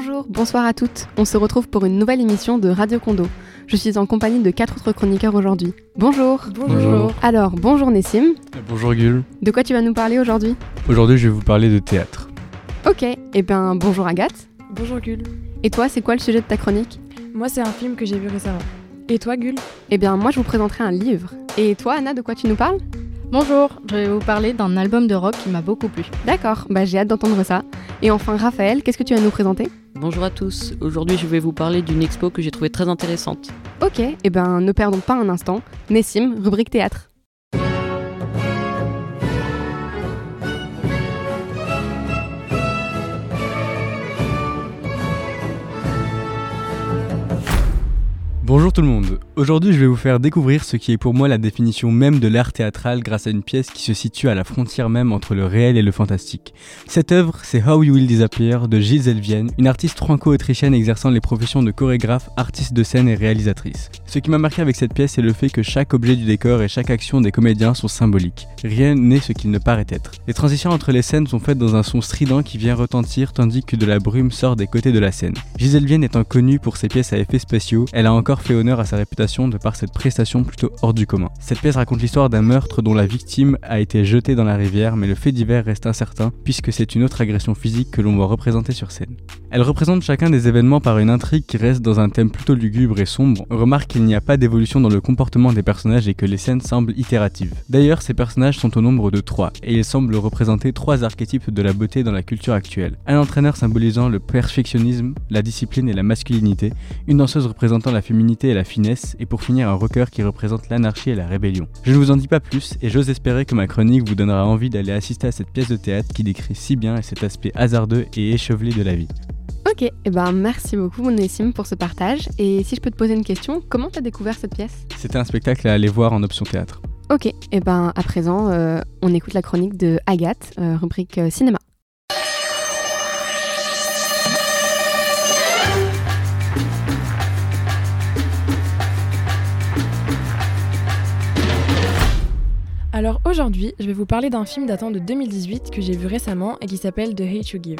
Bonjour, bonsoir à toutes. On se retrouve pour une nouvelle émission de Radio Condo. Je suis en compagnie de quatre autres chroniqueurs aujourd'hui. Bonjour. Bonjour. Alors, bonjour Nessim. Bonjour Gul. De quoi tu vas nous parler aujourd'hui? Aujourd'hui, je vais vous parler de théâtre. Ok, et eh ben bonjour Agathe. Bonjour Gul. Et toi, c'est quoi le sujet de ta chronique? Moi, c'est un film que j'ai vu récemment. Et toi, Gul? Eh bien, moi, je vous présenterai un livre. Et toi, Anna, de quoi tu nous parles? Bonjour, je vais vous parler d'un album de rock qui m'a beaucoup plu. D'accord, bah j'ai hâte d'entendre ça. Et enfin, Raphaël, qu'est-ce que tu vas nous présenter? Bonjour à tous, aujourd'hui je vais vous parler d'une expo que j'ai trouvée très intéressante. Ok, et eh ben ne perdons pas un instant. Nessim, rubrique théâtre. Bonjour tout le monde, aujourd'hui je vais vous faire découvrir ce qui est pour moi la définition même de l'art théâtral grâce à une pièce qui se situe à la frontière même entre le réel et le fantastique. Cette œuvre, c'est How You Will Disappear de Gilles Zelvienne, une artiste franco-autrichienne exerçant les professions de chorégraphe, artiste de scène et réalisatrice. Ce qui m'a marqué avec cette pièce, c'est le fait que chaque objet du décor et chaque action des comédiens sont symboliques. Rien n'est ce qu'il ne paraît être. Les transitions entre les scènes sont faites dans un son strident qui vient retentir tandis que de la brume sort des côtés de la scène. Gisèle Vienne étant connue pour ses pièces à effets spéciaux, elle a encore fait honneur à sa réputation de par cette prestation plutôt hors du commun. Cette pièce raconte l'histoire d'un meurtre dont la victime a été jetée dans la rivière, mais le fait divers reste incertain puisque c'est une autre agression physique que l'on voit représenter sur scène. Elle représente chacun des événements par une intrigue qui reste dans un thème plutôt lugubre et sombre. Remarque qu'il n'y a pas d'évolution dans le comportement des personnages et que les scènes semblent itératives. D'ailleurs, ces personnages sont au nombre de trois, et ils semblent représenter trois archétypes de la beauté dans la culture actuelle. Un entraîneur symbolisant le perfectionnisme, la discipline et la masculinité, une danseuse représentant la féminité et la finesse, et pour finir un rocker qui représente l'anarchie et la rébellion. Je ne vous en dis pas plus, et j'ose espérer que ma chronique vous donnera envie d'aller assister à cette pièce de théâtre qui décrit si bien cet aspect hasardeux et échevelé de la vie. Ok, et eh ben merci beaucoup Nessim pour ce partage. Et si je peux te poser une question, comment t'as découvert cette pièce? C'était un spectacle à aller voir en option théâtre. Ok, et eh ben à présent, euh, on écoute la chronique de Agathe, euh, rubrique euh, cinéma. Alors aujourd'hui, je vais vous parler d'un film datant de 2018 que j'ai vu récemment et qui s'appelle The Hate You Give.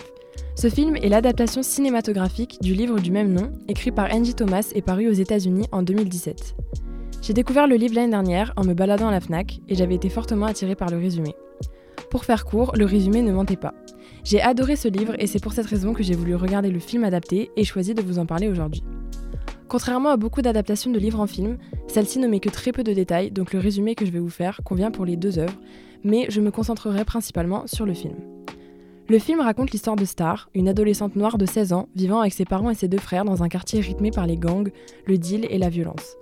Ce film est l'adaptation cinématographique du livre du même nom, écrit par Angie Thomas et paru aux États-Unis en 2017. J'ai découvert le livre l'année dernière en me baladant à la Fnac et j'avais été fortement attirée par le résumé. Pour faire court, le résumé ne mentait pas. J'ai adoré ce livre et c'est pour cette raison que j'ai voulu regarder le film adapté et choisi de vous en parler aujourd'hui. Contrairement à beaucoup d'adaptations de livres en film, celle-ci ne met que très peu de détails, donc le résumé que je vais vous faire convient pour les deux œuvres, mais je me concentrerai principalement sur le film. Le film raconte l'histoire de Star, une adolescente noire de 16 ans vivant avec ses parents et ses deux frères dans un quartier rythmé par les gangs, le deal et la violence.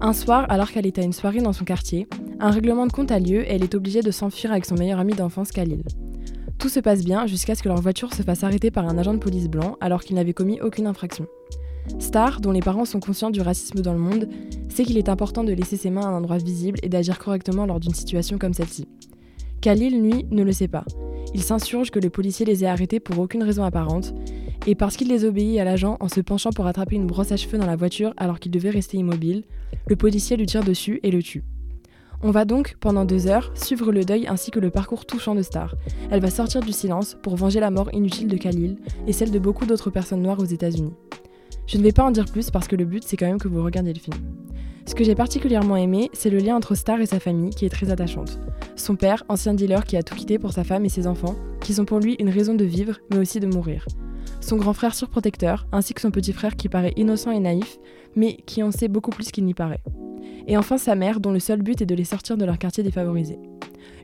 Un soir, alors qu'elle est à une soirée dans son quartier, un règlement de compte a lieu et elle est obligée de s'enfuir avec son meilleur ami d'enfance Khalil. Tout se passe bien jusqu'à ce que leur voiture se fasse arrêter par un agent de police blanc alors qu'il n'avait commis aucune infraction. Star, dont les parents sont conscients du racisme dans le monde, sait qu'il est important de laisser ses mains à un endroit visible et d'agir correctement lors d'une situation comme celle-ci. Khalil, lui, ne le sait pas. Il s'insurge que le policier les ait arrêtés pour aucune raison apparente, et parce qu'il les obéit à l'agent en se penchant pour attraper une brosse à cheveux dans la voiture alors qu'il devait rester immobile, le policier lui tire dessus et le tue. On va donc, pendant deux heures, suivre le deuil ainsi que le parcours touchant de Star. Elle va sortir du silence pour venger la mort inutile de Khalil et celle de beaucoup d'autres personnes noires aux États-Unis. Je ne vais pas en dire plus parce que le but c'est quand même que vous regardiez le film. Ce que j'ai particulièrement aimé, c'est le lien entre Star et sa famille qui est très attachante. Son père, ancien dealer qui a tout quitté pour sa femme et ses enfants, qui sont pour lui une raison de vivre mais aussi de mourir. Son grand frère surprotecteur, ainsi que son petit frère qui paraît innocent et naïf, mais qui en sait beaucoup plus qu'il n'y paraît. Et enfin sa mère, dont le seul but est de les sortir de leur quartier défavorisé.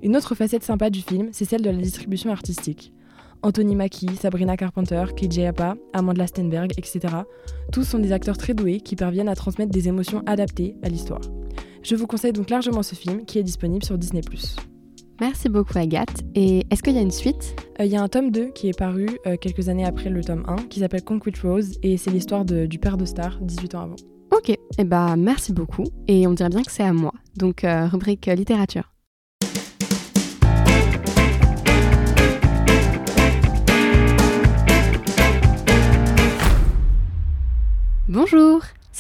Une autre facette sympa du film, c'est celle de la distribution artistique. Anthony Mackie, Sabrina Carpenter, KJ Apa, Amanda Stenberg, etc. Tous sont des acteurs très doués qui parviennent à transmettre des émotions adaptées à l'histoire. Je vous conseille donc largement ce film qui est disponible sur Disney ⁇ Merci beaucoup Agathe. Et est-ce qu'il y a une suite? Euh, Il y a un tome 2 qui est paru euh, quelques années après le tome 1 qui s'appelle Concrete Rose et c'est l'histoire du père de Star 18 ans avant. Ok, et eh bah merci beaucoup. Et on dirait bien que c'est à moi. Donc euh, rubrique littérature.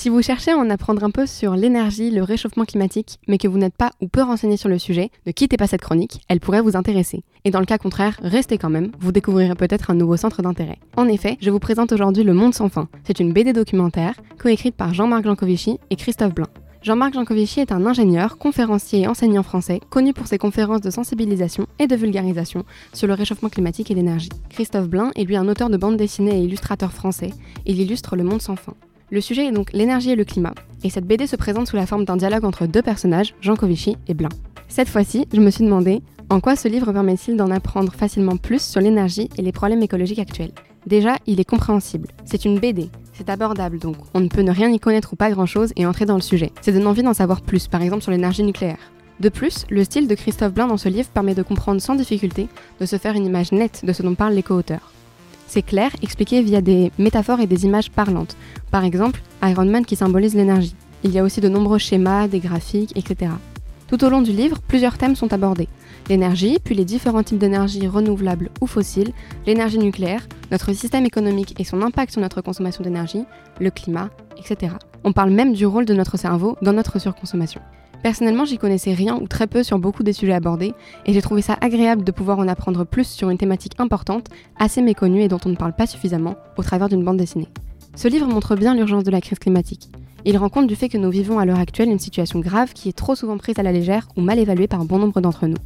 Si vous cherchez à en apprendre un peu sur l'énergie, le réchauffement climatique, mais que vous n'êtes pas ou peu renseigné sur le sujet, ne quittez pas cette chronique, elle pourrait vous intéresser. Et dans le cas contraire, restez quand même, vous découvrirez peut-être un nouveau centre d'intérêt. En effet, je vous présente aujourd'hui Le Monde sans fin. C'est une BD documentaire, coécrite par Jean-Marc Jancovici et Christophe Blain. Jean-Marc Jancovici est un ingénieur, conférencier et enseignant français, connu pour ses conférences de sensibilisation et de vulgarisation sur le réchauffement climatique et l'énergie. Christophe Blain est lui un auteur de bande dessinée et illustrateur français. Il illustre Le Monde sans fin. Le sujet est donc l'énergie et le climat, et cette BD se présente sous la forme d'un dialogue entre deux personnages, Jean Covici et Blin. Cette fois-ci, je me suis demandé en quoi ce livre permet-il d'en apprendre facilement plus sur l'énergie et les problèmes écologiques actuels. Déjà, il est compréhensible. C'est une BD, c'est abordable donc, on ne peut ne rien y connaître ou pas grand-chose et entrer dans le sujet. C'est donne envie d'en savoir plus, par exemple sur l'énergie nucléaire. De plus, le style de Christophe Blin dans ce livre permet de comprendre sans difficulté, de se faire une image nette de ce dont parle l'éco-auteur. C'est clair, expliqué via des métaphores et des images parlantes. Par exemple, Iron Man qui symbolise l'énergie. Il y a aussi de nombreux schémas, des graphiques, etc. Tout au long du livre, plusieurs thèmes sont abordés. L'énergie, puis les différents types d'énergie renouvelables ou fossiles, l'énergie nucléaire, notre système économique et son impact sur notre consommation d'énergie, le climat, etc. On parle même du rôle de notre cerveau dans notre surconsommation. Personnellement, j'y connaissais rien ou très peu sur beaucoup des sujets abordés, et j'ai trouvé ça agréable de pouvoir en apprendre plus sur une thématique importante, assez méconnue et dont on ne parle pas suffisamment, au travers d'une bande dessinée. Ce livre montre bien l'urgence de la crise climatique. Il rend compte du fait que nous vivons à l'heure actuelle une situation grave qui est trop souvent prise à la légère ou mal évaluée par bon nombre d'entre nous.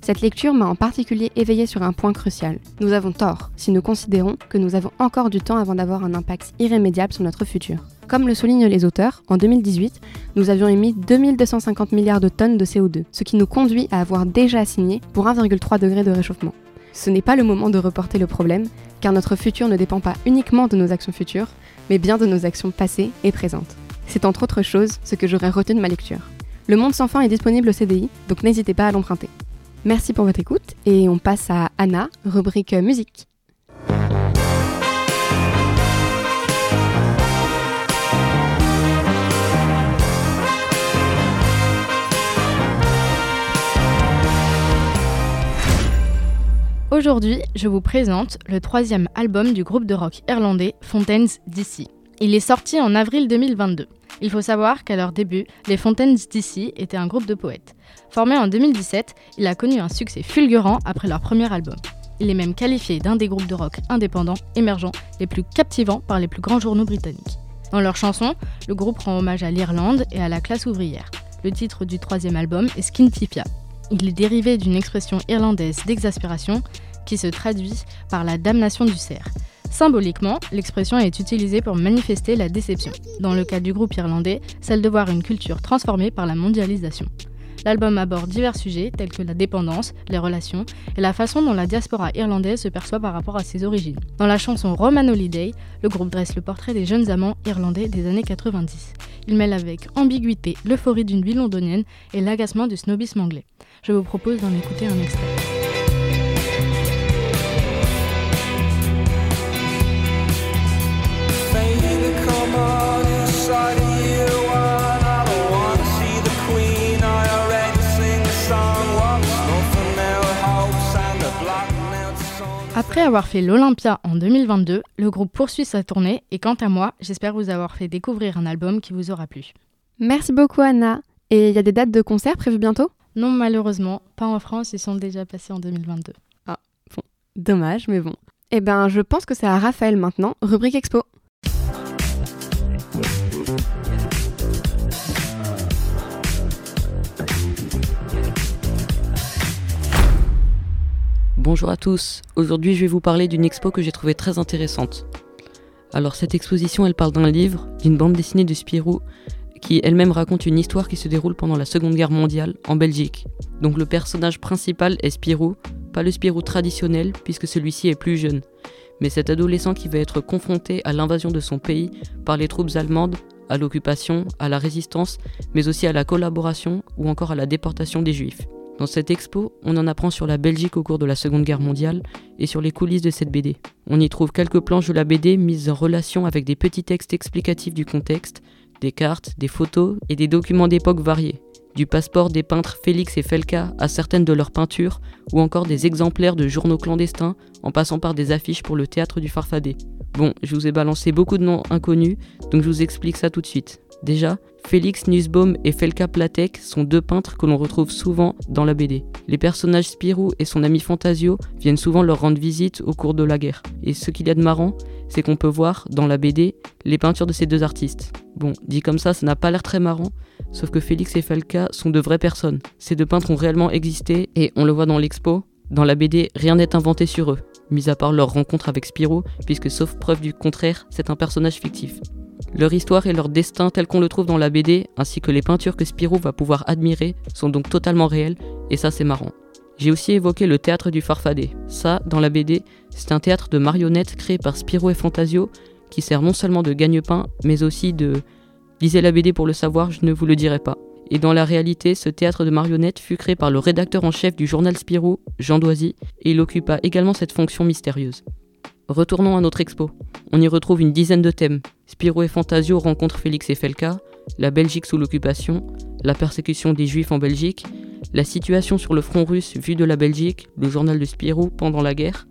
Cette lecture m'a en particulier éveillé sur un point crucial. Nous avons tort si nous considérons que nous avons encore du temps avant d'avoir un impact irrémédiable sur notre futur. Comme le soulignent les auteurs, en 2018, nous avions émis 2250 milliards de tonnes de CO2, ce qui nous conduit à avoir déjà signé pour 1,3 degré de réchauffement. Ce n'est pas le moment de reporter le problème, car notre futur ne dépend pas uniquement de nos actions futures, mais bien de nos actions passées et présentes. C'est entre autres choses ce que j'aurais retenu de ma lecture. Le Monde sans fin est disponible au CDI, donc n'hésitez pas à l'emprunter. Merci pour votre écoute et on passe à Anna, rubrique musique. Aujourd'hui, je vous présente le troisième album du groupe de rock irlandais Fontaines DC. Il est sorti en avril 2022. Il faut savoir qu'à leur début, les Fontaines DC étaient un groupe de poètes. Formé en 2017, il a connu un succès fulgurant après leur premier album. Il est même qualifié d'un des groupes de rock indépendants, émergents, les plus captivants par les plus grands journaux britanniques. Dans leurs chansons, le groupe rend hommage à l'Irlande et à la classe ouvrière. Le titre du troisième album est Skintifia. Il est dérivé d'une expression irlandaise d'exaspération qui se traduit par la damnation du cerf. Symboliquement, l'expression est utilisée pour manifester la déception, dans le cas du groupe irlandais, celle de voir une culture transformée par la mondialisation. L'album aborde divers sujets tels que la dépendance, les relations et la façon dont la diaspora irlandaise se perçoit par rapport à ses origines. Dans la chanson Roman Holiday, le groupe dresse le portrait des jeunes amants irlandais des années 90. Il mêle avec ambiguïté l'euphorie d'une vie londonienne et l'agacement du snobisme anglais. Je vous propose d'en écouter un extrait. Après avoir fait l'Olympia en 2022, le groupe poursuit sa tournée et quant à moi, j'espère vous avoir fait découvrir un album qui vous aura plu. Merci beaucoup Anna. Et il y a des dates de concert prévues bientôt? Non malheureusement, pas en France, ils sont déjà passés en 2022. Ah, bon, dommage, mais bon. Eh ben, je pense que c'est à Raphaël maintenant, rubrique expo. Bonjour à tous, aujourd'hui je vais vous parler d'une expo que j'ai trouvée très intéressante. Alors cette exposition elle parle d'un livre, d'une bande dessinée de Spirou, qui elle-même raconte une histoire qui se déroule pendant la Seconde Guerre mondiale en Belgique. Donc le personnage principal est Spirou, pas le Spirou traditionnel puisque celui-ci est plus jeune, mais cet adolescent qui va être confronté à l'invasion de son pays par les troupes allemandes, à l'occupation, à la résistance, mais aussi à la collaboration ou encore à la déportation des juifs. Dans cette expo, on en apprend sur la Belgique au cours de la Seconde Guerre mondiale et sur les coulisses de cette BD. On y trouve quelques planches de la BD mises en relation avec des petits textes explicatifs du contexte, des cartes, des photos et des documents d'époque variés. Du passeport des peintres Félix et Felka à certaines de leurs peintures, ou encore des exemplaires de journaux clandestins, en passant par des affiches pour le théâtre du Farfadet. Bon, je vous ai balancé beaucoup de noms inconnus, donc je vous explique ça tout de suite. Déjà, Félix Nussbaum et Felka Platek sont deux peintres que l'on retrouve souvent dans la BD. Les personnages Spirou et son ami Fantasio viennent souvent leur rendre visite au cours de la guerre. Et ce qu'il y a de marrant, c'est qu'on peut voir dans la BD les peintures de ces deux artistes. Bon, dit comme ça, ça n'a pas l'air très marrant, sauf que Félix et Felka sont de vraies personnes. Ces deux peintres ont réellement existé et on le voit dans l'expo. Dans la BD, rien n'est inventé sur eux, mis à part leur rencontre avec Spirou, puisque sauf preuve du contraire, c'est un personnage fictif. Leur histoire et leur destin tel qu'on le trouve dans la BD, ainsi que les peintures que Spirou va pouvoir admirer, sont donc totalement réels, et ça c'est marrant. J'ai aussi évoqué le théâtre du Farfadet. Ça, dans la BD, c'est un théâtre de marionnettes créé par Spirou et Fantasio, qui sert non seulement de gagne-pain, mais aussi de... Lisez la BD pour le savoir, je ne vous le dirai pas. Et dans la réalité, ce théâtre de marionnettes fut créé par le rédacteur en chef du journal Spirou, Jean Doisy, et il occupa également cette fonction mystérieuse. Retournons à notre expo. On y retrouve une dizaine de thèmes. Spirou et Fantasio rencontrent Félix et Felka, la Belgique sous l'occupation, la persécution des Juifs en Belgique, la situation sur le front russe vu de la Belgique, le journal de Spirou pendant la guerre,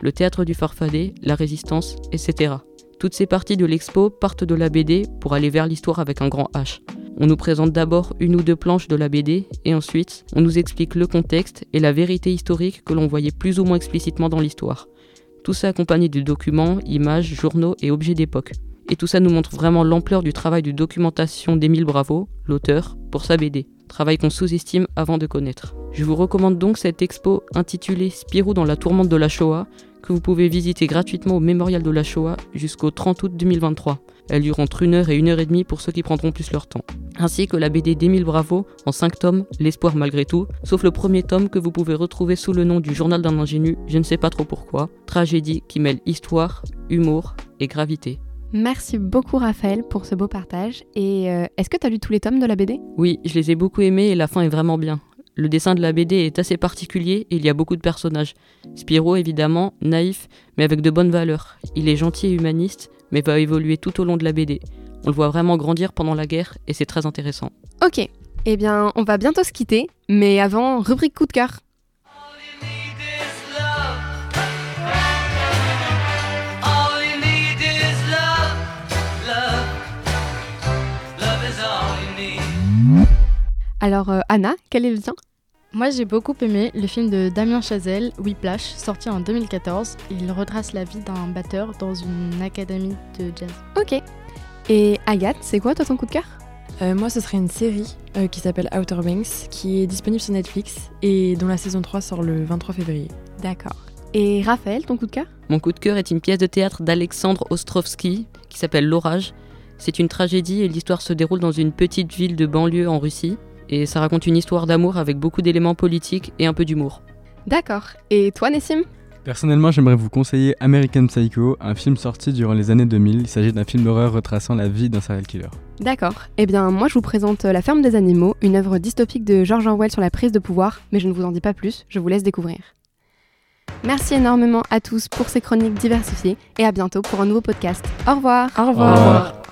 le théâtre du Farfadet, la résistance, etc. Toutes ces parties de l'expo partent de la BD pour aller vers l'histoire avec un grand H. On nous présente d'abord une ou deux planches de la BD et ensuite on nous explique le contexte et la vérité historique que l'on voyait plus ou moins explicitement dans l'histoire. Tout ça accompagné de documents, images, journaux et objets d'époque. Et tout ça nous montre vraiment l'ampleur du travail de documentation d'Émile Bravo, l'auteur, pour sa BD. Travail qu'on sous-estime avant de connaître. Je vous recommande donc cette expo intitulée Spirou dans la tourmente de la Shoah, que vous pouvez visiter gratuitement au Mémorial de la Shoah jusqu'au 30 août 2023. Elle dure entre 1 heure et 1 heure et demie pour ceux qui prendront plus leur temps. Ainsi que la BD d'Émile Bravo en 5 tomes, L'espoir malgré tout, sauf le premier tome que vous pouvez retrouver sous le nom du Journal d'un ingénu, je ne sais pas trop pourquoi, tragédie qui mêle histoire, humour et gravité. Merci beaucoup Raphaël pour ce beau partage. Et euh, est-ce que tu as lu tous les tomes de la BD Oui, je les ai beaucoup aimés et la fin est vraiment bien. Le dessin de la BD est assez particulier et il y a beaucoup de personnages. Spirou évidemment, naïf, mais avec de bonnes valeurs. Il est gentil et humaniste, mais va évoluer tout au long de la BD. On le voit vraiment grandir pendant la guerre et c'est très intéressant. Ok, eh bien on va bientôt se quitter, mais avant, rubrique coup de cœur. Alors euh, Anna, quel est le tien? Moi, j'ai beaucoup aimé le film de Damien Chazelle, Whiplash, sorti en 2014. Il retrace la vie d'un batteur dans une académie de jazz. Ok. Et Agathe, c'est quoi toi ton coup de cœur? Euh, moi, ce serait une série euh, qui s'appelle Outer Banks, qui est disponible sur Netflix et dont la saison 3 sort le 23 février. D'accord. Et Raphaël, ton coup de cœur? Mon coup de cœur est une pièce de théâtre d'Alexandre Ostrovsky qui s'appelle L'orage. C'est une tragédie et l'histoire se déroule dans une petite ville de banlieue en Russie. Et ça raconte une histoire d'amour avec beaucoup d'éléments politiques et un peu d'humour. D'accord. Et toi Nessim? Personnellement, j'aimerais vous conseiller American Psycho, un film sorti durant les années 2000. Il s'agit d'un film d'horreur retraçant la vie d'un serial killer. D'accord. Eh bien, moi, je vous présente La ferme des animaux, une œuvre dystopique de George Orwell sur la prise de pouvoir, mais je ne vous en dis pas plus, je vous laisse découvrir. Merci énormément à tous pour ces chroniques diversifiées et à bientôt pour un nouveau podcast. Au revoir. Au revoir. Au revoir.